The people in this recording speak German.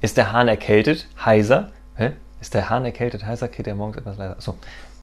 Ist der Hahn erkältet? Heiser. Hä? Ist der Hahn erkältet? Heiser? Kräht er morgens etwas leiser? So.